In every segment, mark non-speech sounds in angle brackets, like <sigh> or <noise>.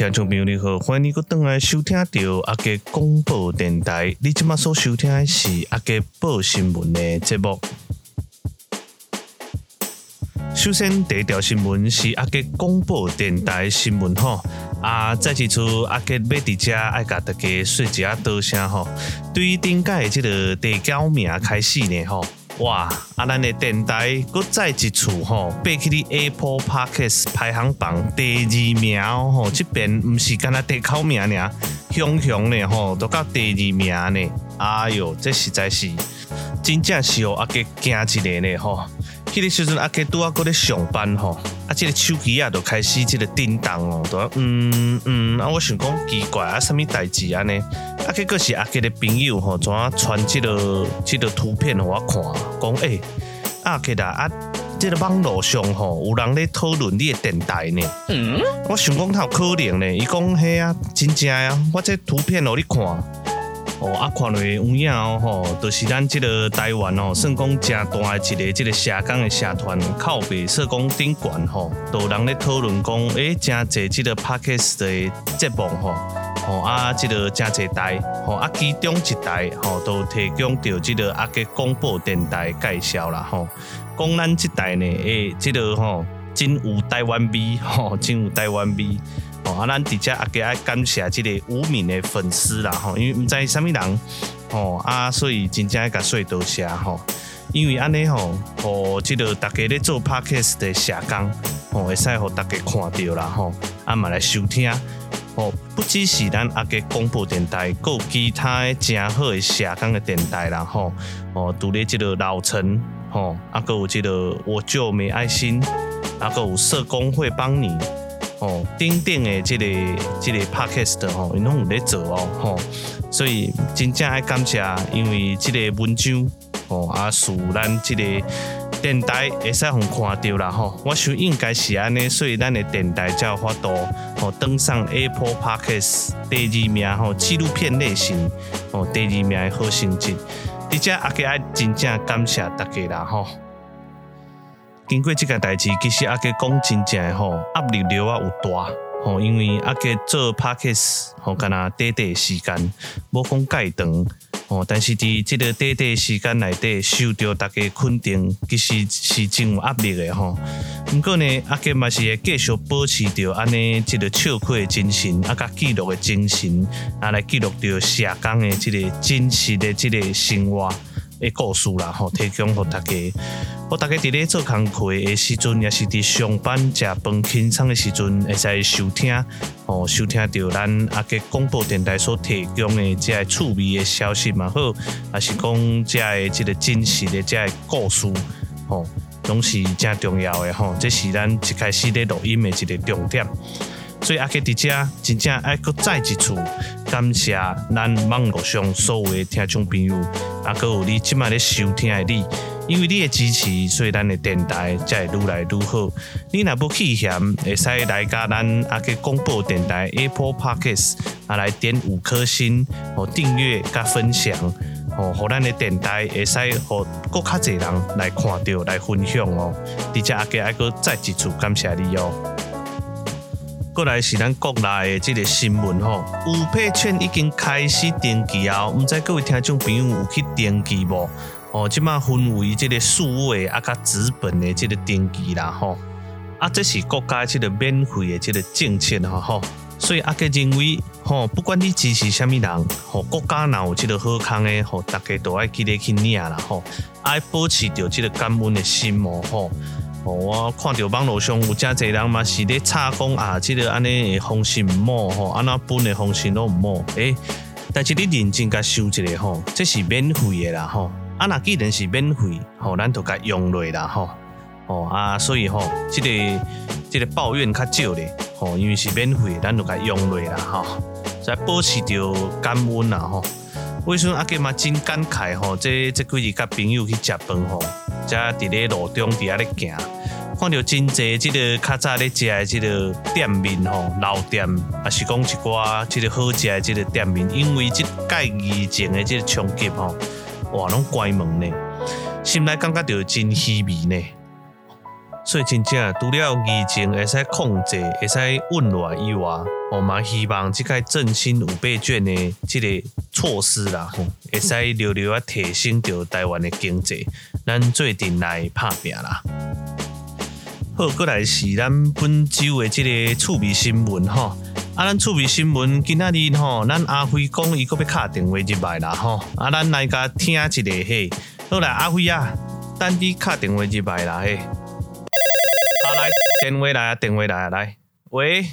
听众朋友，你好，欢迎你搁转来收听到阿杰广播电台。你即马所收听的是阿杰报新闻的节目。首先，第一条新闻是阿杰广播电台新闻吼。啊，再一次阿杰要伫遮爱甲大家说一下多声吼。对于顶届的这个地交名开始呢吼。哇！啊，咱的电台搁再一次吼，爬去你 Apple Podcast 排行榜第二名吼，这边毋是干那第口名尔，雄雄的吼都到第二名呢。哎哟，这实在是真正是哦，阿捷惊一个呢吼。迄个时阵阿杰拄啊搁咧上班吼，啊，这个手机啊都开始即个叮当哦，都嗯嗯，啊，我想讲奇怪啊，什么代志安尼？啊，结果是阿杰的朋友吼，怎啊传即个这个图片互我看，讲诶、欸，阿杰啊，啊，这个网络上吼有人咧讨论你的电台呢。嗯，我想讲他有可能呢，伊讲嘿啊，真正啊，我这图片互你看。哦，啊，看落有影哦，吼，就是咱这个台湾哦，算讲正大的一个这个社工的社团，靠北社工顶悬吼，都有人咧讨论讲，诶、欸，真侪这个 Podcast 的节目吼，吼啊，这个真侪台，吼啊，其中一台吼，都提供到这个阿捷广播电台介绍啦，吼，讲咱这台呢，诶、欸，这个吼，真有台湾味，吼，真有台湾味。哦，啊，咱伫遮阿捷爱感谢即个无名的粉丝啦，吼，因为毋知啥物人，吼啊，所以真正爱甲说多谢吼，因为安尼吼，哦即个大家咧做 Podcast 的社工，吼，会使互大家看到啦，吼，啊嘛来收听，吼，不只是咱阿捷广播电台，阁有其他的诚好的社工的电台啦，吼，哦，拄咧即个老陈，吼，啊，阁有即个我就没爱心，啊，阁有社工会帮你。顶顶的这个这个 podcast 吼，因拢有咧做哦，吼，所以真正爱感谢，因为这个文章，哦，啊，使咱这个电台会使互看到啦，吼，我想应该是安尼，所以咱的电台才有法度，哦，登上 Apple Podcast 第二名，吼，纪录片类型，哦，第二名的好成绩，而且阿捷爱真正感谢大家啦，吼。经过这件代志，其实阿杰讲真正吼压力了啊有大吼，因为阿杰做 Podcast 吼，干那短短时间，无讲介长吼，但是伫这个短短时间内底，受到大家肯定，其实是真有压力的吼。不过呢，阿杰嘛是会继续保持着安尼这个笑亏的精神，啊，甲记录的精神，啊，来记录着社工的这个真实的这个生活。诶，故事啦，吼，提供给大家，我大家伫咧做工课的时阵，也是伫上班食饭轻松的时阵，会使收听，吼，收听到咱阿捷广播电台所提供的这个趣味的消息嘛，好，还是讲这个即个真实的这个故事，吼，拢是正重要的吼，这是咱一开始咧录音的一个重点。所以阿捷伫遮真正爱搁再一次感谢咱网络上所有的听众朋友，啊，搁有你即摆咧收听的你，因为你的支持，所以咱的电台才会愈来愈好。你若不弃嫌，会使来加咱阿捷广播电台 Apple Podcast 啊，来点五颗星，哦，订阅加分享，哦，互咱的电台会使互更较侪人来看到来分享哦。伫遮阿捷爱搁再一次感谢你哦。过来是咱国内的这个新闻吼，五倍券已经开始登记啊！唔知各位听众朋友有去登记无？哦，即马分为这个数位啊，甲纸本的这个登记啦吼。啊，这是国家这个免费的这个政策哈吼。所以阿捷认为吼，不管你支持啥物人，吼国家哪有这个好康的，吼大家都爱记得去领啦吼，爱保持着这个感恩的心哦吼。哦，我看到网络上有真侪人嘛是咧吵讲啊，即、个安尼诶方式毋好吼，安那本的方式拢毋好。诶、但是你认真甲想一下吼，这是免费诶啦吼。啊，那既然是免费，吼，咱就甲用落啦吼。哦啊，所以吼，即、个即、个抱怨较少咧，吼，因为是免费，咱就甲用落啦吼。再保持着感恩啦吼。为什么阿捷嘛真感慨吼？这这几日甲朋友去食饭吼。在伫咧路中伫遐咧行，看到真侪即个较早咧食诶即个店面吼，老店，也是讲一寡即个好食诶即个店面，因为即届疫情诶即个冲击吼，哇，拢关门咧，心内感觉着真稀微咧。所以真正除了疫情会使控制、会使温暖以外，我嘛希望这个振兴五倍券的这个措施啦，会使留留啊提升着台湾的经济，咱做阵来拍拼啦。好，过来是咱本周的这个趣味新闻吼。啊，咱趣味新闻今仔日吼，咱阿辉讲伊阁要敲电话入来啦吼。啊，咱来甲听一个嘿。好来，阿辉啊，等你敲电话入来啦嘿。电话来啊，电话来啊，来，喂，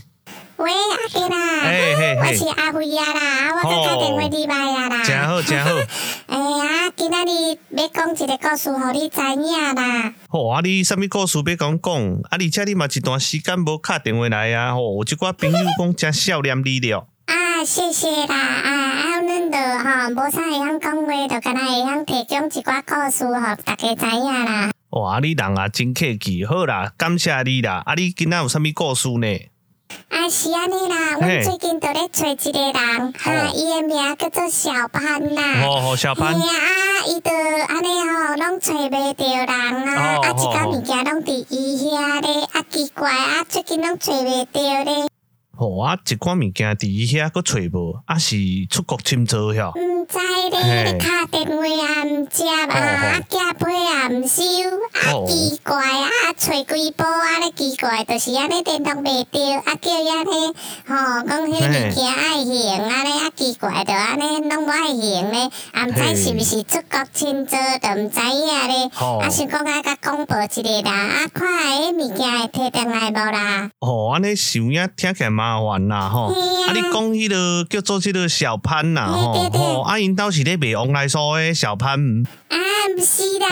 喂，阿杰啦，嘿嘿嘿，我是阿辉啊啦，我刚敲电话你来啊啦，真好真好。<laughs> 哎呀，今仔日要讲一个故事，互你知影啦。好啊，你啥物故事要讲讲？啊，而且你嘛一段时间无敲电话来啊，吼，有一寡朋友讲真少念你了。<laughs> 啊，谢谢啦，啊，啊，恁着吼无啥会晓讲话，着敢若会晓提供一寡故事，互大家知影啦。哇，你人啊真客气，好啦，感谢你啦。啊，你今仔有啥物故事呢？啊，是安尼啦，阮最近都咧找一个人，哈，伊诶名叫做小潘啦。哦哦，小潘。啊，伊着安尼吼，拢找袂着人啊，啊，一寡物件拢伫伊遐咧，啊，奇怪啊，最近拢找袂着咧。哦，啊，一款物件伫伊遐佫找无，啊，是出国深造遐。毋知咧，敲电话啊，毋接啊，啊，寄批啊，毋收，啊，奇怪啊，找几波啊，咧奇怪，就是安尼联络袂着，啊，叫伊安尼，吼，讲迄物件爱还，安尼啊，奇怪，着安尼拢无爱还咧，啊，毋知是毋是出国深造，着毋知影咧，啊，想讲爱甲公布一下啦，啊，看下迄物件会摕转来无啦？哦，安尼想影听起来麻烦啦，吼，啊，你讲迄个叫做即个小潘呐，吼，吼，啊。因兜是咧卖王来酥诶，小潘。啊，毋是啦，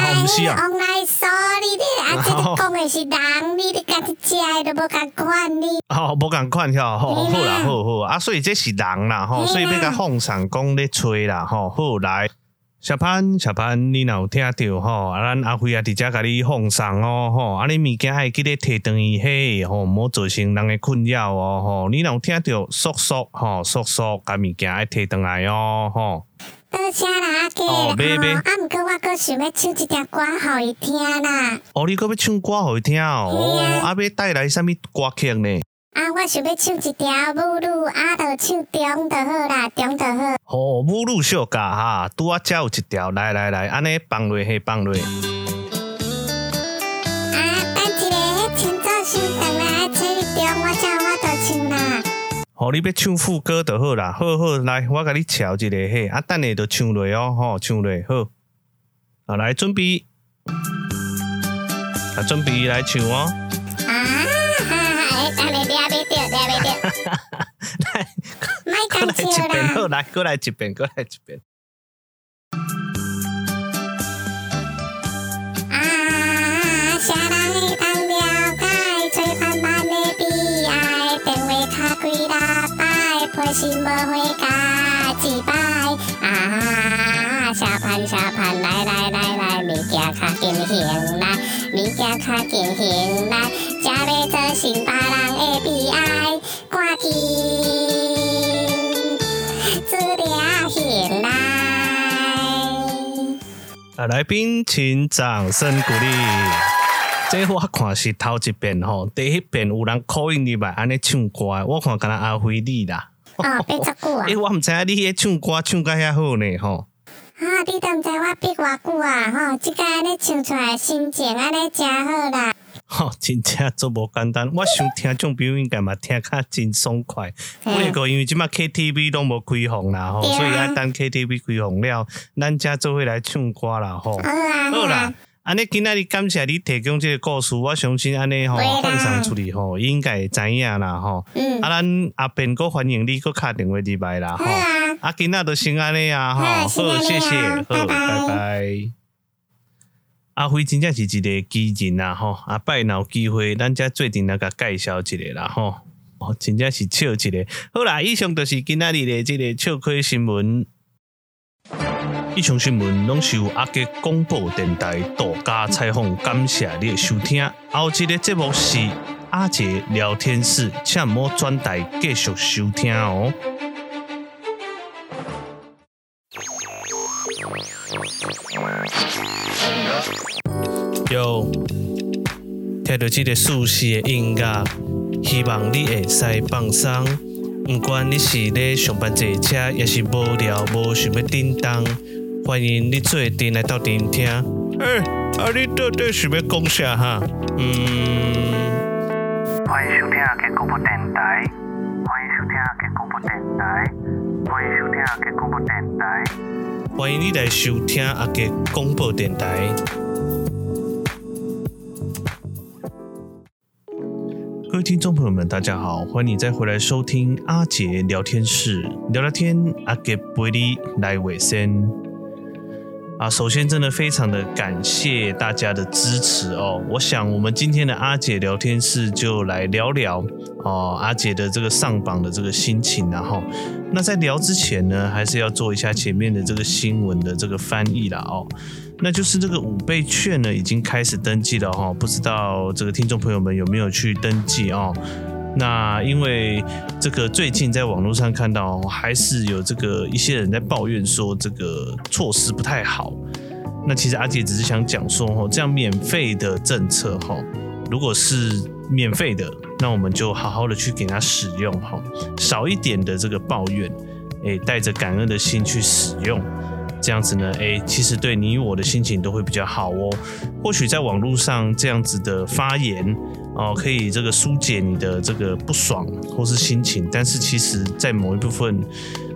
王来酥，你咧啊，即个讲诶是人，你咧家己食诶都无共款你。哦，无共款吼，好啦，好好。啊，所以这是人啦，吼，所以要甲放上讲咧吹啦，吼，好来，小潘，小潘，你若有听着吼，啊，咱阿辉啊，伫遮甲你放上哦，吼，啊，你物件爱记得摕转去嘿，吼，毋好造成人诶困扰哦，吼，你若有听着，速速，吼，速速，甲物件爱摕转来哦，吼。多谢啦，阿杰，啊，毋过我阁想要唱一条歌互伊听啦。哦，你阁要唱歌互伊听哦？哦，啊，要带来啥物歌曲呢？啊，我想要唱一条母乳，啊，着唱中就好啦，中就好。哦，母乳小家哈，拄啊，才有一条，来来来，安尼放落去，放落。啊，等一下，迄前奏先等来，这一中我才有法度唱啦。好，你要唱副歌就好啦。好好，来，我甲你调一个嘿，啊，等下就唱落哦，吼，唱落好。啊，来准备，啊，准备来唱哦。过来一遍，好，来，过来一遍，过来一遍。啊，来宾请掌声鼓励。这我看是头一遍吼，第一遍有人 call in 入来安尼唱歌，我看敢若阿辉你啦。哦，八十久啊！<laughs> 诶，我毋知影你迄唱歌唱甲遐好呢，吼。啊，你都毋知我憋偌久啊，吼！即个安尼唱出来心情安尼真好啦。吼，真正足无简单。我想听种表演，干嘛听较真爽快。不过因为即马 KTV 拢无开放啦，吼，所以爱等 KTV 开放了，咱才做伙来唱歌啦，吼。好啦。安尼今仔日感谢你提供即个故事，我相信安尼吼放送出去吼，应该会知影啦吼。嗯。啊，咱后边哥欢迎你搁敲电话入来啦吼。啊。啊，今仔就先安尼啊吼。好，谢谢，好，拜拜。阿辉真正是一个奇人啊吼，啊，拜若有机会，咱才做阵来甲介绍一个啦吼。哦，真正是笑一个。好啦，以上就是今仔日的这个笑亏新闻。以上新闻拢是由阿杰广播电台独家采访，感谢你的收听。后一个节目是阿杰聊天室，请勿转台继续收听哦。有听听到这个舒适的音乐，希望你会使放松。不管你是咧上班坐车，也是无聊无想要叮当，欢迎你做阵来到电听。哎，啊你到底想要讲啥哈？嗯，欢迎收听阿捷广播电台，欢迎你来收听阿杰广播电台。各位听众朋友们，大家好，欢迎你再回来收听阿杰聊天室，聊聊天，阿捷陪你来卫生。啊，首先真的非常的感谢大家的支持哦。我想我们今天的阿杰聊天室就来聊聊哦，阿杰的这个上榜的这个心情，然后那在聊之前呢，还是要做一下前面的这个新闻的这个翻译啦哦。那就是这个五倍券呢，已经开始登记了哈，不知道这个听众朋友们有没有去登记哦？那因为这个最近在网络上看到，还是有这个一些人在抱怨说这个措施不太好。那其实阿杰只是想讲说，哈，这样免费的政策，哈，如果是免费的，那我们就好好的去给他使用，哈，少一点的这个抱怨，诶，带着感恩的心去使用。这样子呢，诶，其实对你我的心情都会比较好哦。或许在网络上这样子的发言哦，可以这个疏解你的这个不爽或是心情，但是其实在某一部分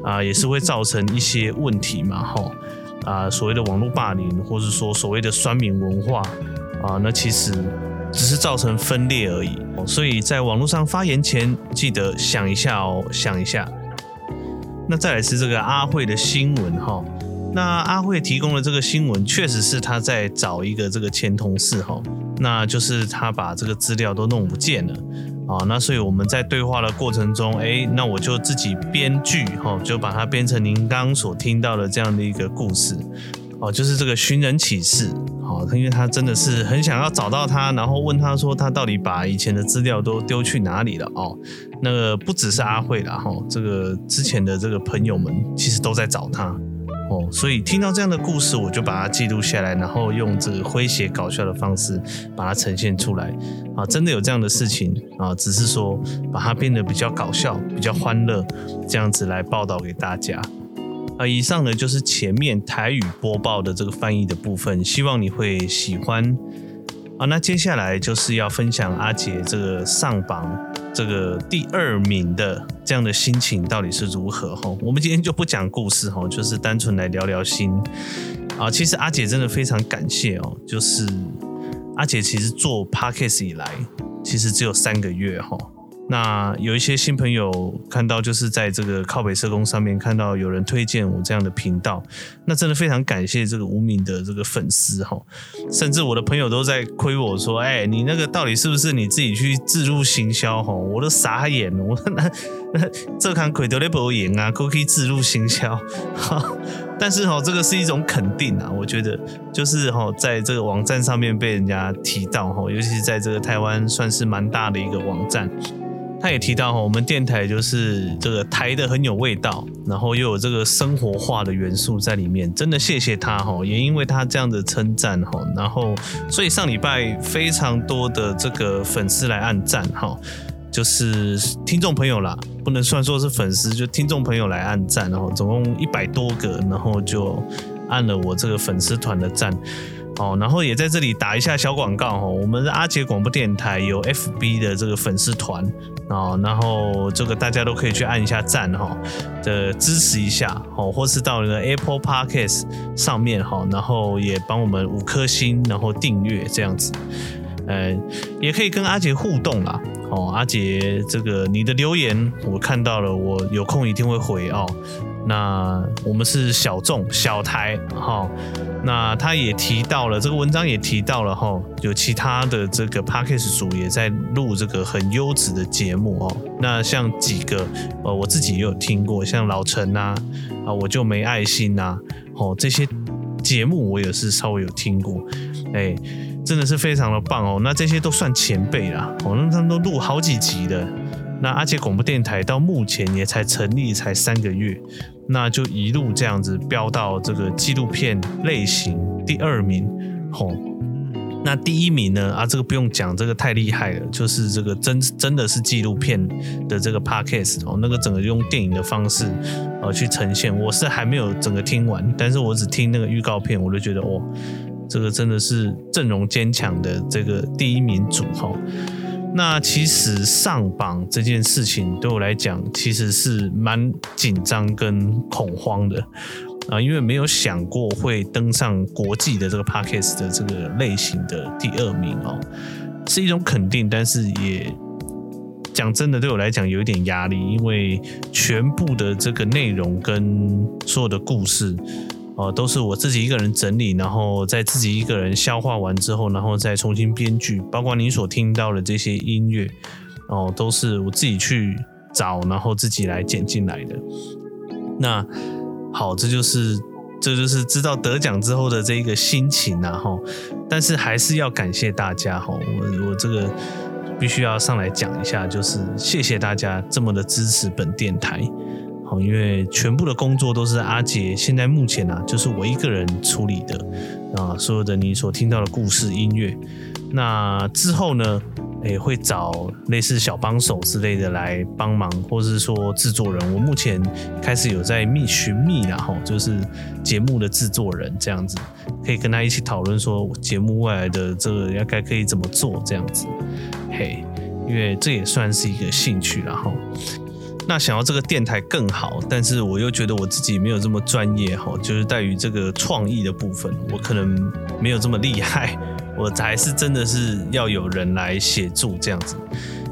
啊，也是会造成一些问题嘛，哈啊，所谓的网络霸凌，或是说所谓的酸民文化啊，那其实只是造成分裂而已。所以在网络上发言前，记得想一下哦，想一下。那再来是这个阿慧的新闻哈。那阿慧提供的这个新闻，确实是他在找一个这个前同事哈，那就是他把这个资料都弄不见了啊。那所以我们在对话的过程中，哎，那我就自己编剧哈，就把它编成您刚刚所听到的这样的一个故事哦，就是这个寻人启事哦，因为他真的是很想要找到他，然后问他说他到底把以前的资料都丢去哪里了哦。那个不只是阿慧啦哈，这个之前的这个朋友们其实都在找他。哦，所以听到这样的故事，我就把它记录下来，然后用这个诙谐搞笑的方式把它呈现出来。啊，真的有这样的事情啊，只是说把它变得比较搞笑、比较欢乐，这样子来报道给大家。啊，以上呢就是前面台语播报的这个翻译的部分，希望你会喜欢。啊，那接下来就是要分享阿捷这个上榜这个第二名的这样的心情到底是如何哈？我们今天就不讲故事哈，就是单纯来聊聊心。啊，其实阿捷真的非常感谢哦，就是阿捷其实做 Podcast 以来，其实只有三个月哈。那有一些新朋友看到，就是在这个靠北社工上面看到有人推荐我这样的频道，那真的非常感谢这个无名的这个粉丝哈，甚至我的朋友都在亏我说，哎，你那个到底是不是你自己去置入行销哈？我都傻眼了，我那那这看亏得了不赢啊，可以置入行销，但是哈，这个是一种肯定啊，我觉得就是哈，在这个网站上面被人家提到哈，尤其是在这个台湾算是蛮大的一个网站。他也提到哈，我们电台就是这个台的很有味道，然后又有这个生活化的元素在里面，真的谢谢他哈，也因为他这样的称赞哈，然后所以上礼拜非常多的这个粉丝来按赞哈，就是听众朋友啦，不能算说是粉丝，就听众朋友来按赞，然后总共一百多个，然后就按了我这个粉丝团的赞。哦，然后也在这里打一下小广告哈，我们的阿杰广播电台有 FB 的这个粉丝团哦，然后这个大家都可以去按一下赞哈，的支持一下哦，或是到那个 Apple Podcast 上面哈，然后也帮我们五颗星，然后订阅这样子，呃，也可以跟阿杰互动啦。哦，阿杰这个你的留言我看到了，我有空一定会回哦。那我们是小众小台哈，那他也提到了这个文章也提到了哈，有其他的这个 Podcast 组也在录这个很优质的节目哦。那像几个呃，我自己也有听过，像老陈呐啊，我就没爱心呐，哦，这些节目我也是稍微有听过，哎，真的是非常的棒哦。那这些都算前辈啦，哦，那他们都录好几集的。那阿捷广播电台到目前也才成立才三个月，那就一路这样子飙到这个纪录片类型第二名，吼，那第一名呢？啊，这个不用讲，这个太厉害了，就是这个真真的是纪录片的这个 podcast 哦，那个整个用电影的方式呃去呈现。我是还没有整个听完，但是我只听那个预告片，我就觉得哦，这个真的是阵容坚强的这个第一名组哈。那其实上榜这件事情对我来讲，其实是蛮紧张跟恐慌的。啊，因为没有想过会登上国际的这个 Podcast 的这个类型的第二名哦，是一种肯定，但是也讲真的，对我来讲有一点压力，因为全部的这个内容跟所有的故事哦，都是我自己一个人整理，然后在自己一个人消化完之后，然后再重新编剧，包括你所听到的这些音乐哦，都是我自己去找，然后自己来剪进来的。那。好，这就是这就是知道得奖之后的这一个心情啊哈，但是还是要感谢大家哈，我我这个必须要上来讲一下，就是谢谢大家这么的支持本电台，因为全部的工作都是阿杰现在目前啊，就是我一个人处理的啊，所有的你所听到的故事音乐，那之后呢？也会找类似小帮手之类的来帮忙，或是说制作人。我目前开始有在觅寻觅然后就是节目的制作人这样子，可以跟他一起讨论说节目未来的这个要该可以怎么做这样子。嘿，因为这也算是一个兴趣，然后那想要这个电台更好，但是我又觉得我自己没有这么专业哈，就是在于这个创意的部分，我可能没有这么厉害。<laughs> 我才是真的是要有人来协助这样子。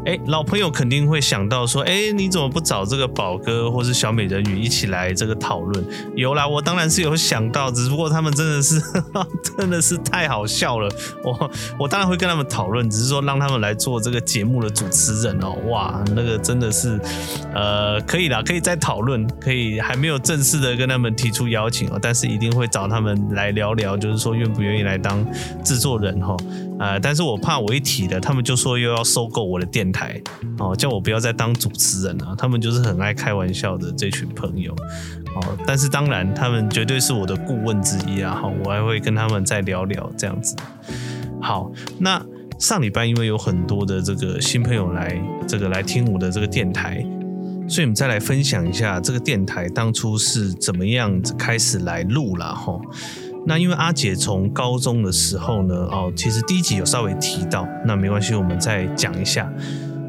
哎，老朋友肯定会想到说，哎，你怎么不找这个宝哥或是小美人鱼一起来这个讨论？有啦，我当然是有想到，只不过他们真的是 <laughs> 真的是太好笑了。我我当然会跟他们讨论，只是说让他们来做这个节目的主持人哦。哇，那个真的是，呃，可以啦，可以再讨论，可以还没有正式的跟他们提出邀请哦，但是一定会找他们来聊聊，就是说愿不愿意来当制作人哈。呃，但是我怕我一提了，他们就说又要收购我的电台哦，叫我不要再当主持人了。他们就是很爱开玩笑的这群朋友哦。但是当然，他们绝对是我的顾问之一啊。哈，我还会跟他们再聊聊这样子。好，那上礼拜因为有很多的这个新朋友来这个来听我的这个电台，所以我们再来分享一下这个电台当初是怎么样子开始来录了哈。那因为阿姐从高中的时候呢，哦，其实第一集有稍微提到，那没关系，我们再讲一下。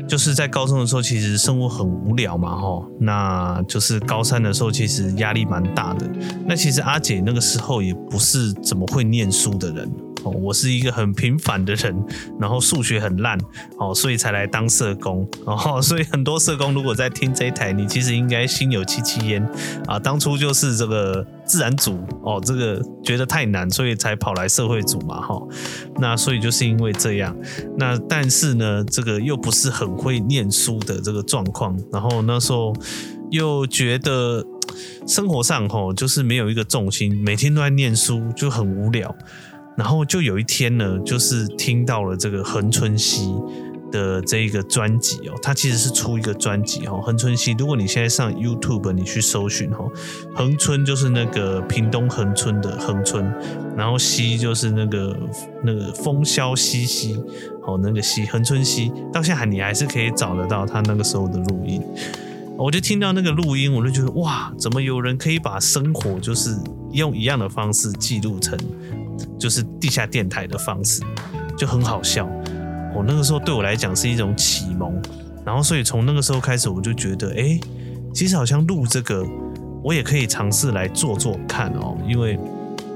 就是在高中的时候，其实生活很无聊嘛，哈，那就是高三的时候，其实压力蛮大的。那其实阿姐那个时候也不是怎么会念书的人。我是一个很平凡的人，然后数学很烂，哦，所以才来当社工，哦，<laughs> 所以很多社工如果在听这一台，你其实应该心有戚戚焉啊。当初就是这个自然组，哦，这个觉得太难，所以才跑来社会组嘛，哈。那所以就是因为这样，那但是呢，这个又不是很会念书的这个状况，然后那时候又觉得生活上吼就是没有一个重心，每天都在念书就很无聊。然后就有一天呢，就是听到了这个恒春熙的这一个专辑哦，他其实是出一个专辑哦。恒春熙，如果你现在上 YouTube，你去搜寻哦，恒春就是那个屏东恒春的恒春，然后熙就是那个那个风萧兮兮哦，那个熙恒春熙，到现在你还是可以找得到他那个时候的录音。我就听到那个录音，我就觉得哇，怎么有人可以把生活就是用一样的方式记录成。就是地下电台的方式，就很好笑。我那个时候对我来讲是一种启蒙，然后所以从那个时候开始，我就觉得，哎，其实好像录这个，我也可以尝试来做做看哦。因为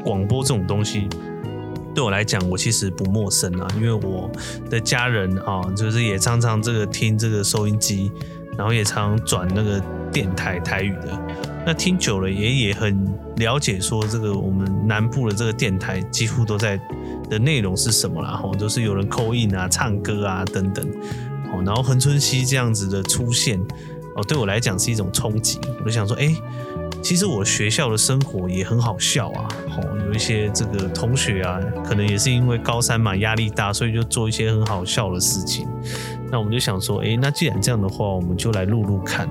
广播这种东西，对我来讲，我其实不陌生啊。因为我的家人啊，就是也常常这个听这个收音机，然后也常转那个电台台语的。那听久了也也很了解，说这个我们南部的这个电台几乎都在的内容是什么啦，吼，都是有人扣印啊、唱歌啊等等，哦，然后恒春熙这样子的出现，哦，对我来讲是一种冲击。我就想说，哎，其实我学校的生活也很好笑啊，吼，有一些这个同学啊，可能也是因为高三嘛，压力大，所以就做一些很好笑的事情。那我们就想说，哎，那既然这样的话，我们就来录录看。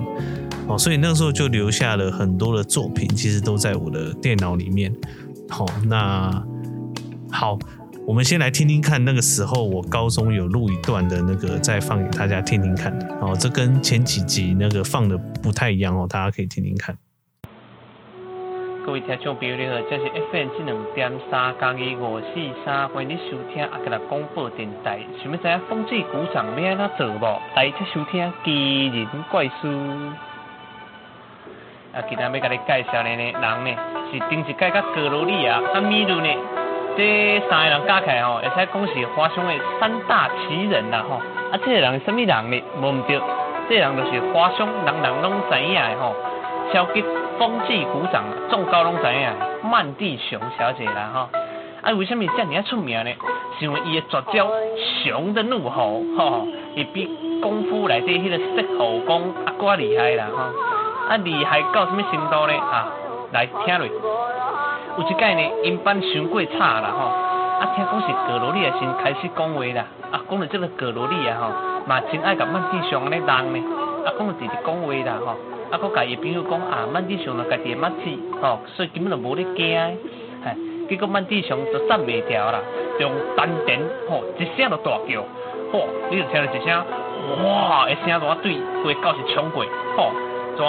哦，所以那个时候就留下了很多的作品，其实都在我的电脑里面。好，那好，我们先来听听看，那个时候我高中有录一段的那个，再放给大家听听看。哦，这跟前几集那个放的不太一样哦，大家可以听听看。各位听众朋友，你好，这是 FM 七两点三，加一五四三，欢迎你收听阿格拉广播电台。想要知影风纪股长要安怎做无？来这收听奇人怪事。啊，今日要甲你介绍的呢，人呢是顶一介甲格罗利亚阿米鲁呢，这三个人加起来吼，会使讲是华商的三大奇人啦吼。啊，这个人是什么人呢？无毋对，这个人就是华商人人拢知影的吼，超级。风纪鼓掌，众高拢知影，曼蒂熊小姐啦哈。啊，为什么这么啊出名呢？是因为伊的绝招熊的怒吼，吼，伊比功夫内底迄个摄吼功啊搁厉害啦哈。啊，厉害到什么程度呢？啊，来听落。有一摆呢，音班伤过差啦吼。啊，听讲是格罗丽亚先开始讲话啦。啊，讲到这个格罗丽亚吼，嘛真爱甲曼蒂熊安尼当呢。啊，讲直直讲话啦吼。啊，佮家己朋友讲啊，曼蒂熊了家己的墨子，吼，所以根本就无咧惊，嘿，结果曼蒂熊就站袂条啦，用丹田，吼，一声就大叫，吼，你就听到一声，哇，一声大对，规个教室冲过，吼，怎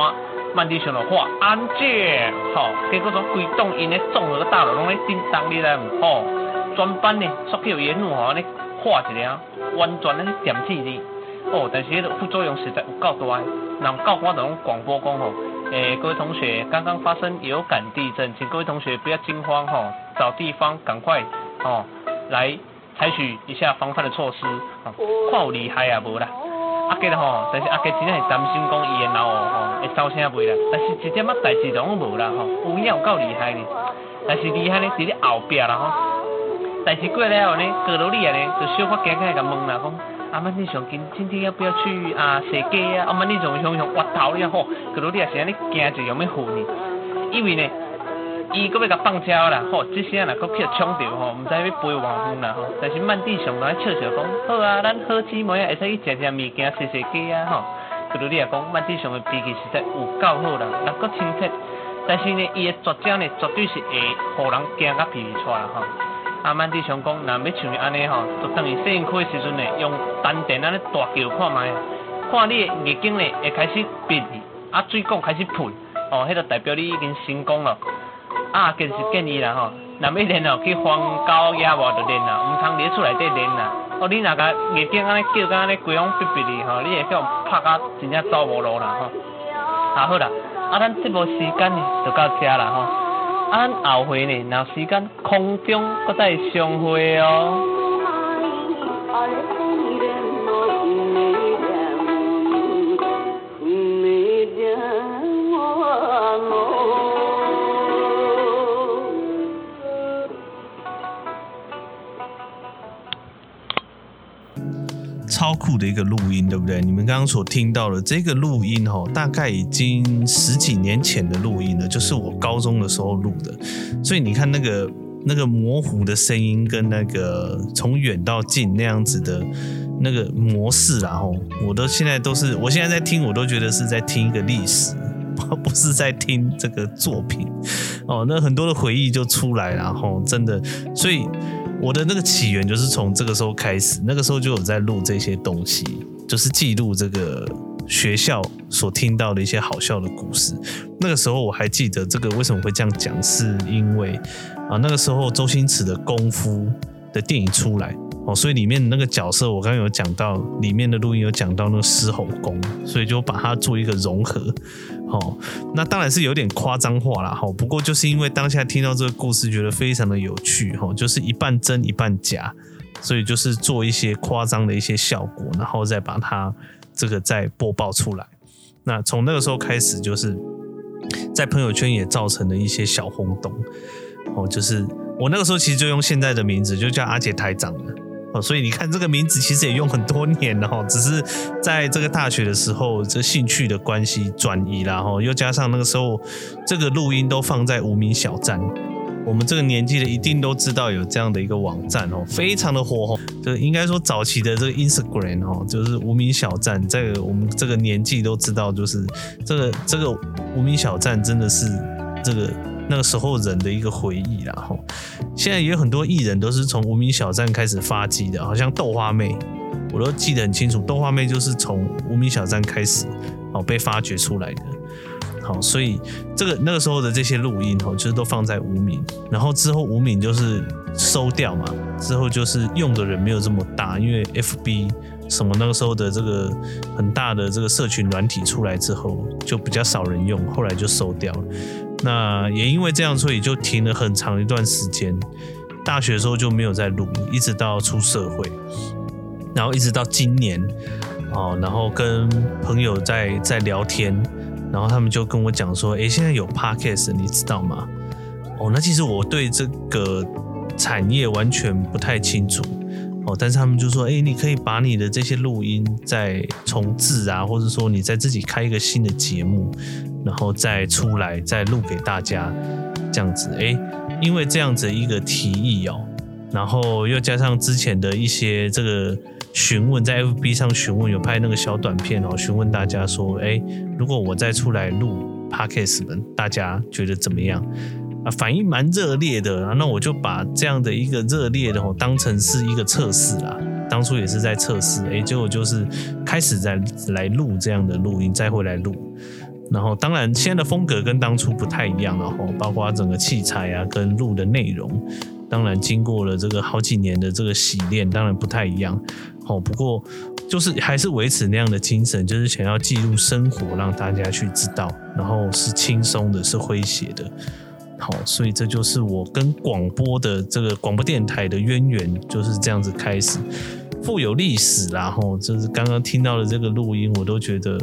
曼蒂熊就话安静，吼，结果种规栋因咧综合大楼拢咧叮当哩咧，吼，全班呢，所有沿路吼，安尼画一声，完全咧点起哩，哦，但是迄个副作用实在有够大。那告官的广播讲吼，诶、欸，各位同学，刚刚发生有感地震，请各位同学不要惊慌吼，找地方赶快吼来采取一下防范的措施，看有厉害啊无啦，阿杰吼，但是阿杰真正是担心讲伊的脑吼会烧声袂啦，但是一点仔代志拢无啦吼，有影有够厉害呢，但是厉害呢伫咧后壁啦吼，但是过了后呢，格罗利亚呢就小可惊惊甲问啦讲。阿曼蒂熊今今天要不要去啊踅街啊？阿曼蒂熊熊熊挖头了吼，格罗利亚现在你惊就有咩混呢？因为呢，伊搁要甲放鸟啦吼，这些人搁去抢着吼，毋知要飞偌远啦吼。但是曼蒂上来笑笑讲，好啊，咱好姊妹啊，会使去食食物件踅踅街啊吼。格罗利亚讲，曼蒂上的脾气实在有够好啦，人搁亲切，但是呢，伊的绝招呢，绝对是会互人惊甲皮出啦吼。阿曼蒂熊讲，若要像安尼吼，就等于细汉开时阵呢，用丹田安尼大叫看觅，看你的眼睛呢会开始闭，啊水管开始喷，哦，迄个代表你已经成功了。啊，建是建议啦吼，若要练哦，去荒郊野外就练啦，毋通伫厝内底练啦。哦，你若甲眼睛安尼叫甲安尼规拢闭闭哩吼，你会叫拍甲真正走无路啦吼。啊好啦，啊咱节目时间呢就到这啦吼。咱后回呢，若时间空中搁再相会哦。超酷的一个录音，对不对？你们刚刚所听到的这个录音，哦，大概已经十几年前的录音了，就是我高中的时候录的。所以你看那个那个模糊的声音，跟那个从远到近那样子的那个模式，然后我都现在都是，我现在在听，我都觉得是在听一个历史，不是在听这个作品。哦，那很多的回忆就出来了，然后真的，所以。我的那个起源就是从这个时候开始，那个时候就有在录这些东西，就是记录这个学校所听到的一些好笑的故事。那个时候我还记得这个为什么会这样讲，是因为啊那个时候周星驰的功夫的电影出来哦，所以里面那个角色我刚刚有讲到，里面的录音有讲到那个狮吼功，所以就把它做一个融合。哦，那当然是有点夸张化了哈。不过就是因为当下听到这个故事，觉得非常的有趣哈，就是一半真一半假，所以就是做一些夸张的一些效果，然后再把它这个再播报出来。那从那个时候开始，就是在朋友圈也造成了一些小轰动。哦，就是我那个时候其实就用现在的名字，就叫阿杰台长了。哦，所以你看这个名字其实也用很多年了哈，只是在这个大学的时候，这兴趣的关系转移啦哈，又加上那个时候这个录音都放在无名小站，我们这个年纪的一定都知道有这样的一个网站哦，非常的火，就应该说早期的这个 Instagram 哦，就是无名小站，在我们这个年纪都知道，就是这个这个无名小站真的是这个那个时候人的一个回忆啦。哈，现在也有很多艺人都是从无名小站开始发迹的，好像豆花妹，我都记得很清楚，豆花妹就是从无名小站开始哦被发掘出来的。好，所以这个那个时候的这些录音哦，就是都放在无名，然后之后无名就是收掉嘛，之后就是用的人没有这么大，因为 FB 什么那个时候的这个很大的这个社群软体出来之后，就比较少人用，后来就收掉了。那也因为这样，所以就停了很长一段时间。大学的时候就没有再录，一直到出社会，然后一直到今年哦，然后跟朋友在在聊天。然后他们就跟我讲说：“诶，现在有 Podcast，你知道吗？”哦，那其实我对这个产业完全不太清楚哦。但是他们就说：“诶，你可以把你的这些录音再重制啊，或者说你再自己开一个新的节目，然后再出来再录给大家这样子。”诶，因为这样子一个提议哦，然后又加上之前的一些这个。询问在 FB 上询问，有拍那个小短片哦，询问大家说，哎，如果我再出来录 Podcast 们，大家觉得怎么样？啊，反应蛮热烈的，啊，那我就把这样的一个热烈的哦，当成是一个测试啦。当初也是在测试，哎，结果就是开始在来录这样的录音，再回来录。然后当然现在的风格跟当初不太一样了哦，包括整个器材啊，跟录的内容，当然经过了这个好几年的这个洗练，当然不太一样。哦，不过就是还是维持那样的精神，就是想要记录生活，让大家去知道，然后是轻松的，是诙谐的。好，所以这就是我跟广播的这个广播电台的渊源，就是这样子开始，富有历史啦。吼，就是刚刚听到的这个录音，我都觉得，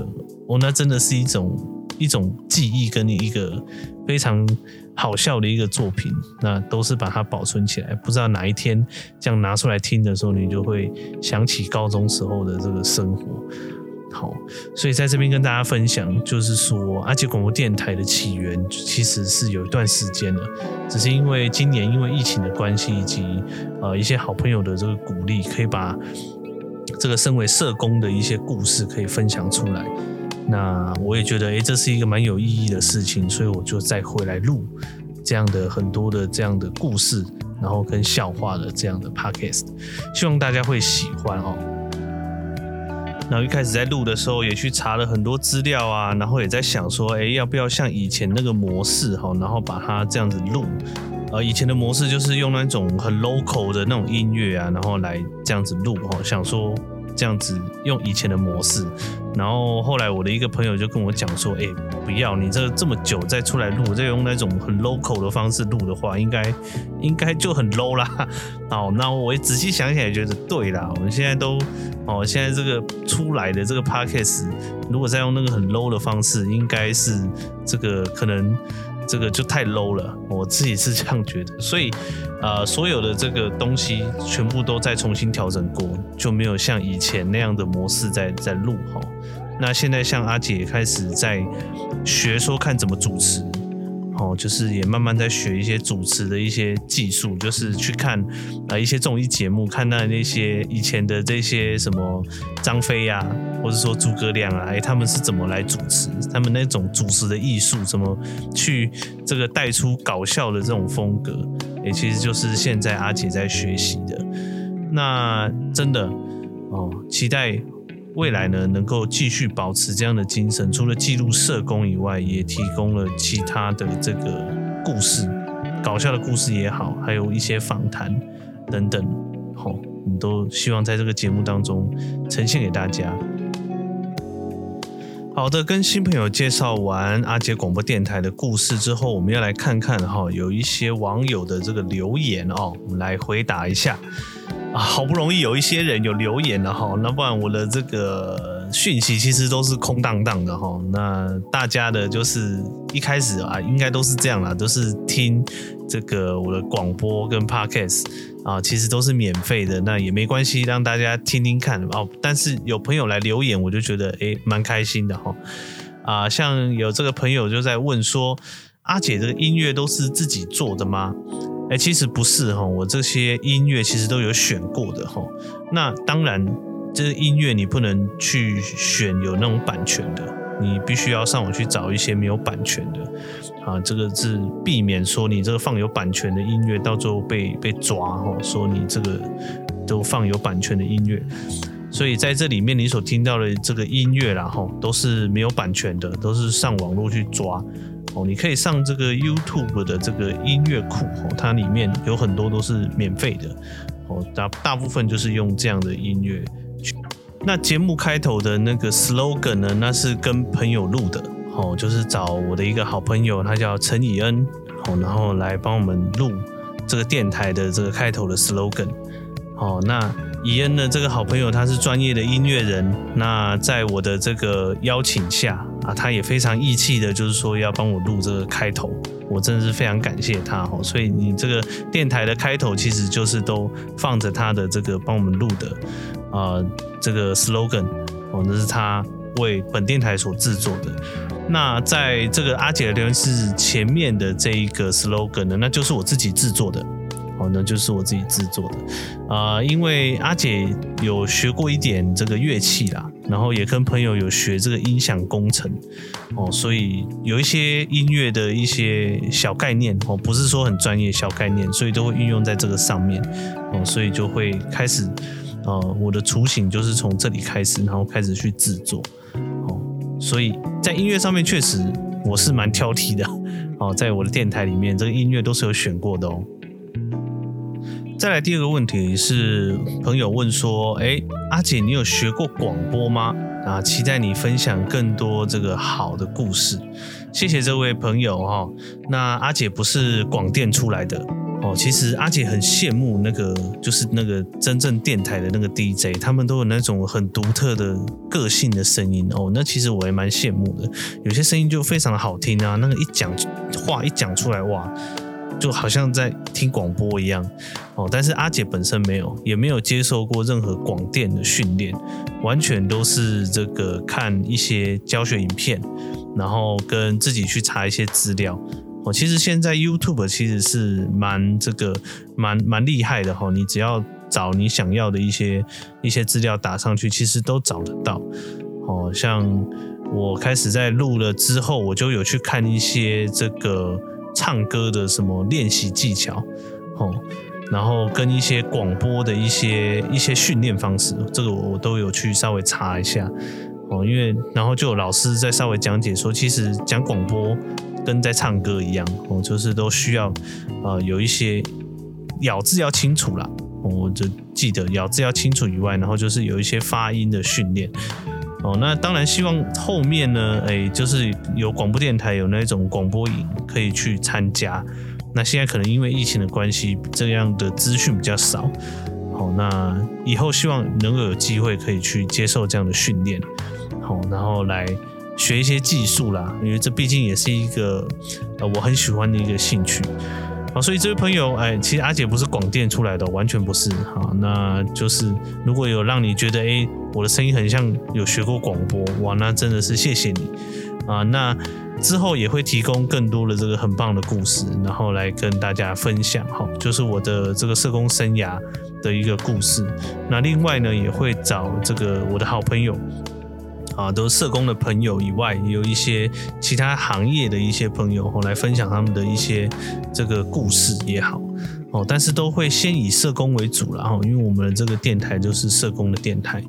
哦，那真的是一种一种记忆，跟一个非常。好笑的一个作品，那都是把它保存起来。不知道哪一天这样拿出来听的时候，你就会想起高中时候的这个生活。好，所以在这边跟大家分享，就是说阿捷广播电台的起源其实是有一段时间了，只是因为今年因为疫情的关系，以及呃一些好朋友的这个鼓励，可以把这个身为社工的一些故事可以分享出来。那我也觉得，诶，这是一个蛮有意义的事情，所以我就再回来录这样的很多的这样的故事，然后跟笑话的这样的 podcast，希望大家会喜欢哦。然后一开始在录的时候，也去查了很多资料啊，然后也在想说，诶，要不要像以前那个模式哈，然后把它这样子录。呃，以前的模式就是用那种很 local 的那种音乐啊，然后来这样子录哈，想说。这样子用以前的模式，然后后来我的一个朋友就跟我讲说：“哎，不要你这这么久再出来录，再用那种很 local 的方式录的话，应该应该就很 low 啦。<laughs> ”好，那我也仔细想起来，觉得对啦。我们现在都哦，现在这个出来的这个 podcast，如果再用那个很 low 的方式，应该是这个可能。这个就太 low 了，我自己是这样觉得，<laughs> 所以，呃，所有的这个东西全部都在重新调整过，就没有像以前那样的模式在在录哈。那现在像阿姐开始在学说看怎么主持。哦，就是也慢慢在学一些主持的一些技术，就是去看啊一些综艺节目，看到那些以前的这些什么张飞呀，或者说诸葛亮啊，哎，他们是怎么来主持？他们那种主持的艺术，怎么去这个带出搞笑的这种风格？哎，其实就是现在阿姐在学习的。那真的哦，期待。未来呢，能够继续保持这样的精神，除了记录社工以外，也提供了其他的这个故事，搞笑的故事也好，还有一些访谈等等，好，我们都希望在这个节目当中呈现给大家。好的，跟新朋友介绍完阿杰广播电台的故事之后，我们要来看看哈，有一些网友的这个留言哦，我们来回答一下。啊，好不容易有一些人有留言了哈，那不然我的这个讯息其实都是空荡荡的哈。那大家的就是一开始啊，应该都是这样啦，都是听这个我的广播跟 podcast 啊，其实都是免费的，那也没关系，让大家听听看哦。但是有朋友来留言，我就觉得诶，蛮开心的哈。啊，像有这个朋友就在问说，阿姐这个音乐都是自己做的吗？哎，其实不是哈，我这些音乐其实都有选过的哈。那当然，这个音乐你不能去选有那种版权的你必须要上网去找一些没有版权的啊，这个是避免说你这个放有版权的音乐到最后被被抓哈，说你这个都放有版权的音乐。所以在这里面，你所听到的这个音乐啦，哈，都是没有版权的，都是上网络去抓哦。你可以上这个 YouTube 的这个音乐库哦，它里面有很多都是免费的哦，大大部分就是用这样的音乐去。那节目开头的那个 slogan 呢，那是跟朋友录的哦，就是找我的一个好朋友，他叫陈以恩哦，然后来帮我们录这个电台的这个开头的 slogan 哦，那。伊恩的这个好朋友，他是专业的音乐人。那在我的这个邀请下啊，他也非常义气的，就是说要帮我录这个开头。我真的是非常感谢他哦。所以你这个电台的开头，其实就是都放着他的这个帮我们录的啊，这个 slogan 哦，那是他为本电台所制作的。那在这个阿姐的留言室前面的这一个 slogan 呢，那就是我自己制作的。哦，那就是我自己制作的，啊、呃，因为阿姐有学过一点这个乐器啦，然后也跟朋友有学这个音响工程，哦，所以有一些音乐的一些小概念，哦，不是说很专业小概念，所以都会运用在这个上面，哦，所以就会开始，呃，我的雏形就是从这里开始，然后开始去制作，哦，所以在音乐上面确实我是蛮挑剔的，哦，在我的电台里面，这个音乐都是有选过的哦。再来第二个问题是，朋友问说：“哎，阿姐，你有学过广播吗？啊，期待你分享更多这个好的故事。”谢谢这位朋友哈。那阿姐不是广电出来的哦，其实阿姐很羡慕那个，就是那个真正电台的那个 DJ，他们都有那种很独特的个性的声音哦。那其实我也蛮羡慕的，有些声音就非常的好听啊，那个一讲话一讲出来哇。就好像在听广播一样哦，但是阿姐本身没有，也没有接受过任何广电的训练，完全都是这个看一些教学影片，然后跟自己去查一些资料哦。其实现在 YouTube 其实是蛮这个蛮蛮厉害的哈，你只要找你想要的一些一些资料打上去，其实都找得到哦。像我开始在录了之后，我就有去看一些这个。唱歌的什么练习技巧，哦，然后跟一些广播的一些一些训练方式，这个我都有去稍微查一下，哦，因为然后就有老师在稍微讲解说，其实讲广播跟在唱歌一样，哦，就是都需要呃有一些咬字要清楚啦，我就记得咬字要清楚以外，然后就是有一些发音的训练。哦，那当然希望后面呢，哎，就是有广播电台有那种广播营可以去参加。那现在可能因为疫情的关系，这样的资讯比较少。好，那以后希望能够有机会可以去接受这样的训练，好，然后来学一些技术啦，因为这毕竟也是一个呃我很喜欢的一个兴趣。好，所以这位朋友，哎，其实阿姐不是广电出来的，完全不是。好，那就是如果有让你觉得，哎，我的声音很像有学过广播，哇，那真的是谢谢你啊。那之后也会提供更多的这个很棒的故事，然后来跟大家分享。好，就是我的这个社工生涯的一个故事。那另外呢，也会找这个我的好朋友。啊，都是社工的朋友以外，也有一些其他行业的一些朋友哦，来分享他们的一些这个故事也好哦，但是都会先以社工为主啦，因为我们的这个电台就是社工的电台，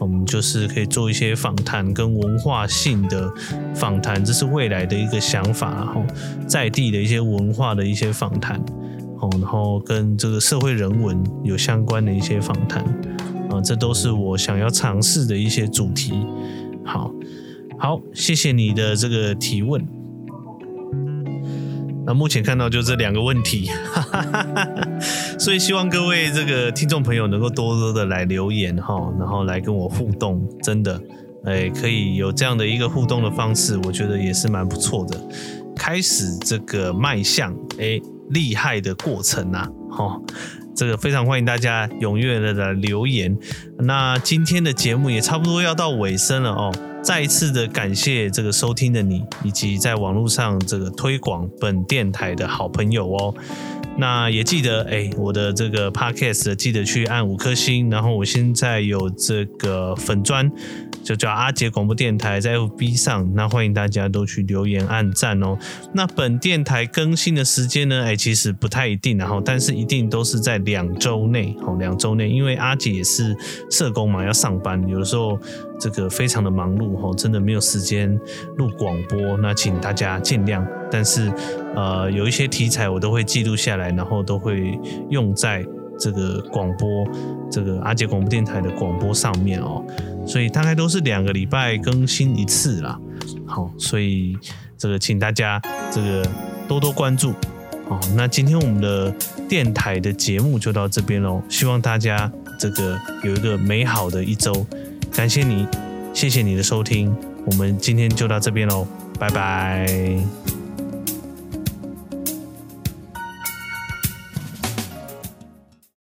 我们就是可以做一些访谈跟文化性的访谈，这是未来的一个想法，然后在地的一些文化的一些访谈哦，然后跟这个社会人文有相关的一些访谈啊，这都是我想要尝试的一些主题。好好，谢谢你的这个提问。那目前看到就这两个问题，哈哈哈，所以希望各位这个听众朋友能够多多的来留言哈，然后来跟我互动。真的，哎，可以有这样的一个互动的方式，我觉得也是蛮不错的。开始这个迈向哎厉害的过程呐，哈。这个非常欢迎大家踊跃的来留言。那今天的节目也差不多要到尾声了哦。再一次的感谢这个收听的你，以及在网络上这个推广本电台的好朋友哦。那也记得哎，我的这个 podcast 记得去按五颗星。然后我现在有这个粉专，就叫阿杰广播电台，在 FB 上，那欢迎大家都去留言按赞哦。那本电台更新的时间呢？哎，其实不太一定，然后但是一定都是在两周内，哦，两周内，因为阿杰也是社工嘛，要上班，有的时候这个非常的忙碌，哦，真的没有时间录广播，那请大家见谅。但是呃，有一些题材我都会记录下来，然后都会用在。这个广播，这个阿杰广播电台的广播上面哦，所以大概都是两个礼拜更新一次啦。好，所以这个请大家这个多多关注。哦，那今天我们的电台的节目就到这边喽，希望大家这个有一个美好的一周。感谢你，谢谢你的收听，我们今天就到这边喽，拜拜。